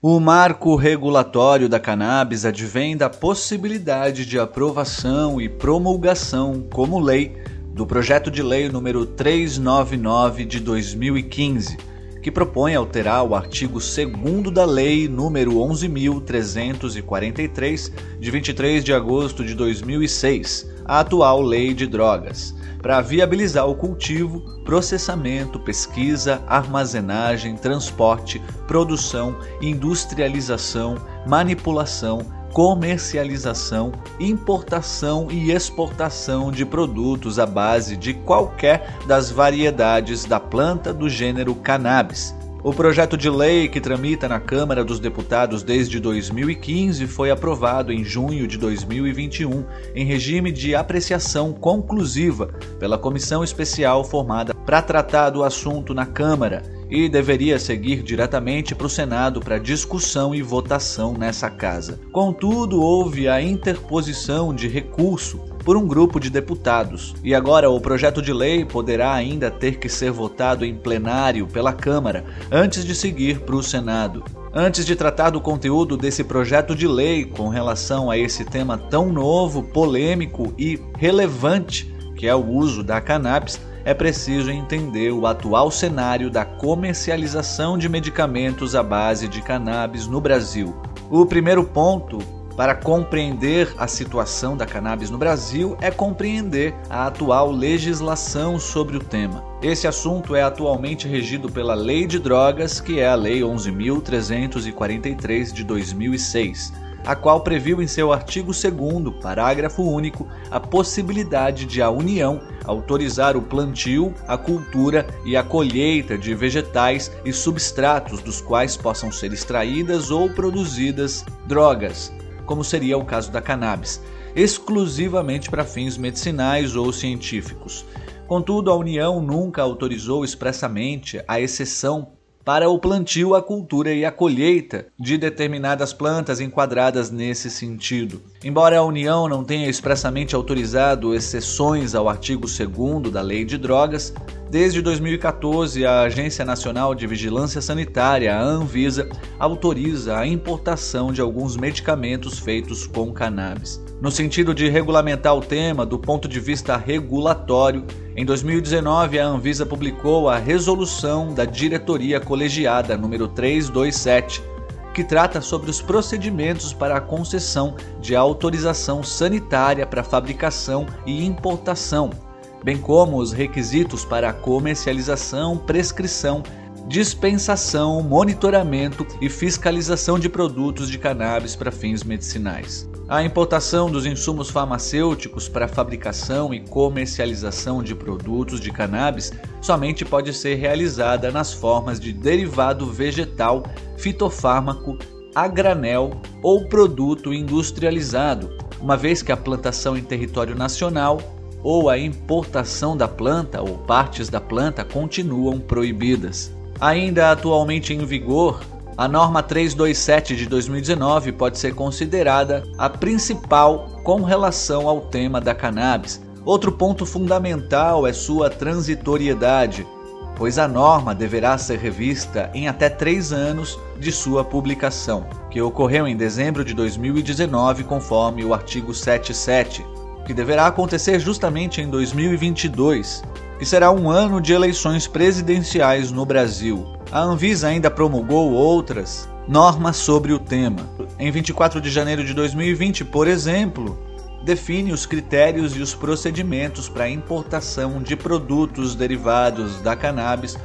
O marco regulatório da cannabis advém da possibilidade de aprovação e promulgação como lei do projeto de lei número 399 de 2015, que propõe alterar o artigo 2 da lei número 11343 de 23 de agosto de 2006, a atual Lei de Drogas para viabilizar o cultivo, processamento, pesquisa, armazenagem, transporte, produção, industrialização, manipulação, comercialização, importação e exportação de produtos à base de qualquer das variedades da planta do gênero cannabis o projeto de lei que tramita na Câmara dos Deputados desde 2015 foi aprovado em junho de 2021 em regime de apreciação conclusiva pela comissão especial formada para tratar do assunto na Câmara e deveria seguir diretamente para o Senado para discussão e votação nessa casa. Contudo, houve a interposição de recurso por um grupo de deputados, e agora o projeto de lei poderá ainda ter que ser votado em plenário pela Câmara antes de seguir para o Senado. Antes de tratar do conteúdo desse projeto de lei com relação a esse tema tão novo, polêmico e relevante que é o uso da cannabis, é preciso entender o atual cenário da comercialização de medicamentos à base de cannabis no Brasil. O primeiro ponto para compreender a situação da cannabis no Brasil é compreender a atual legislação sobre o tema. Esse assunto é atualmente regido pela Lei de Drogas, que é a Lei 11.343 de 2006 a qual previu em seu artigo 2, parágrafo único, a possibilidade de a União autorizar o plantio, a cultura e a colheita de vegetais e substratos dos quais possam ser extraídas ou produzidas drogas, como seria o caso da cannabis, exclusivamente para fins medicinais ou científicos. Contudo, a União nunca autorizou expressamente a exceção para o plantio, a cultura e a colheita de determinadas plantas enquadradas nesse sentido. Embora a União não tenha expressamente autorizado exceções ao artigo 2 da Lei de Drogas, desde 2014 a Agência Nacional de Vigilância Sanitária, a Anvisa, autoriza a importação de alguns medicamentos feitos com cannabis. No sentido de regulamentar o tema do ponto de vista regulatório, em 2019, a Anvisa publicou a Resolução da Diretoria Colegiada número 327, que trata sobre os procedimentos para a concessão de autorização sanitária para fabricação e importação, bem como os requisitos para a comercialização, prescrição dispensação, monitoramento e fiscalização de produtos de cannabis para fins medicinais. A importação dos insumos farmacêuticos para fabricação e comercialização de produtos de cannabis somente pode ser realizada nas formas de derivado vegetal, fitofármaco, a granel ou produto industrializado, uma vez que a plantação em território nacional ou a importação da planta ou partes da planta continuam proibidas. Ainda atualmente em vigor, a norma 327 de 2019 pode ser considerada a principal com relação ao tema da cannabis. Outro ponto fundamental é sua transitoriedade, pois a norma deverá ser revista em até três anos de sua publicação, que ocorreu em dezembro de 2019, conforme o artigo 77, que deverá acontecer justamente em 2022 que será um ano de eleições presidenciais no Brasil. A Anvisa ainda promulgou outras normas sobre o tema. Em 24 de janeiro de 2020, por exemplo, define os critérios e os procedimentos para a importação de produtos derivados da cannabis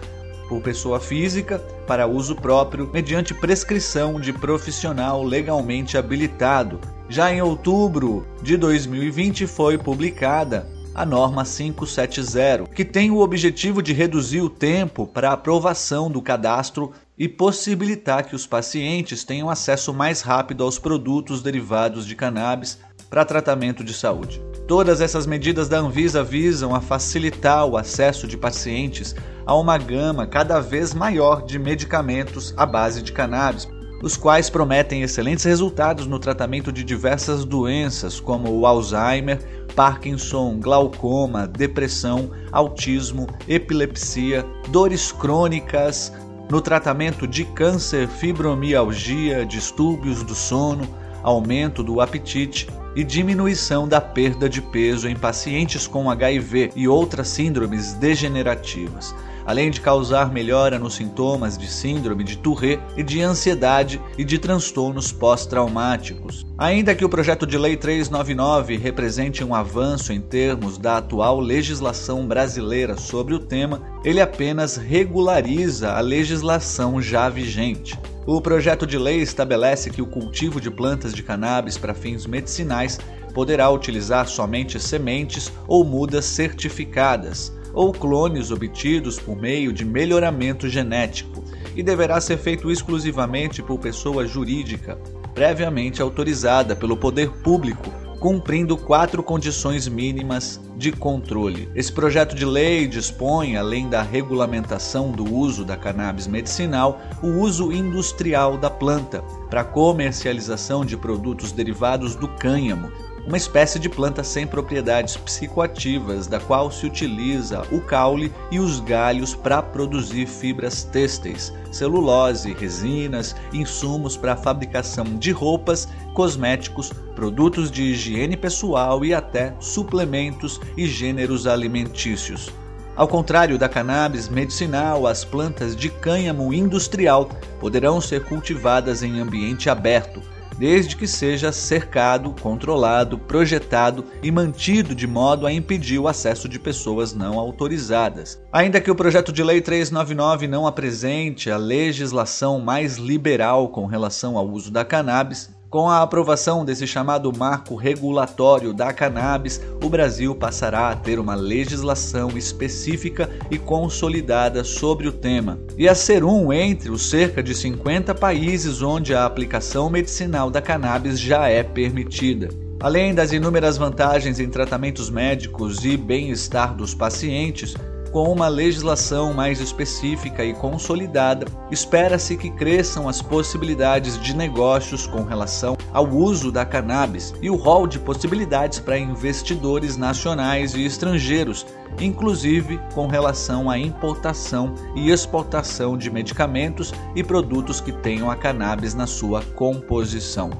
por pessoa física para uso próprio mediante prescrição de profissional legalmente habilitado. Já em outubro de 2020 foi publicada a norma 570, que tem o objetivo de reduzir o tempo para aprovação do cadastro e possibilitar que os pacientes tenham acesso mais rápido aos produtos derivados de cannabis para tratamento de saúde. Todas essas medidas da Anvisa visam a facilitar o acesso de pacientes a uma gama cada vez maior de medicamentos à base de cannabis, os quais prometem excelentes resultados no tratamento de diversas doenças como o Alzheimer, Parkinson, glaucoma, depressão, autismo, epilepsia, dores crônicas, no tratamento de câncer, fibromialgia, distúrbios do sono, aumento do apetite e diminuição da perda de peso em pacientes com HIV e outras síndromes degenerativas além de causar melhora nos sintomas de síndrome de Tourette e de ansiedade e de transtornos pós-traumáticos. Ainda que o projeto de lei 399 represente um avanço em termos da atual legislação brasileira sobre o tema, ele apenas regulariza a legislação já vigente. O projeto de lei estabelece que o cultivo de plantas de cannabis para fins medicinais poderá utilizar somente sementes ou mudas certificadas ou clones obtidos por meio de melhoramento genético e deverá ser feito exclusivamente por pessoa jurídica, previamente autorizada pelo poder público, cumprindo quatro condições mínimas de controle. Esse projeto de lei dispõe, além da regulamentação do uso da cannabis medicinal, o uso industrial da planta para comercialização de produtos derivados do cânhamo, uma espécie de planta sem propriedades psicoativas, da qual se utiliza o caule e os galhos para produzir fibras têxteis, celulose, resinas, insumos para a fabricação de roupas, cosméticos, produtos de higiene pessoal e até suplementos e gêneros alimentícios. Ao contrário da cannabis medicinal, as plantas de cânhamo industrial poderão ser cultivadas em ambiente aberto, desde que seja cercado, controlado, projetado e mantido de modo a impedir o acesso de pessoas não autorizadas. Ainda que o projeto de lei 399 não apresente a legislação mais liberal com relação ao uso da cannabis, com a aprovação desse chamado marco regulatório da cannabis, o Brasil passará a ter uma legislação específica e consolidada sobre o tema, e a ser um entre os cerca de 50 países onde a aplicação medicinal da cannabis já é permitida. Além das inúmeras vantagens em tratamentos médicos e bem-estar dos pacientes, com uma legislação mais específica e consolidada, espera-se que cresçam as possibilidades de negócios com relação ao uso da cannabis e o rol de possibilidades para investidores nacionais e estrangeiros, inclusive com relação à importação e exportação de medicamentos e produtos que tenham a cannabis na sua composição.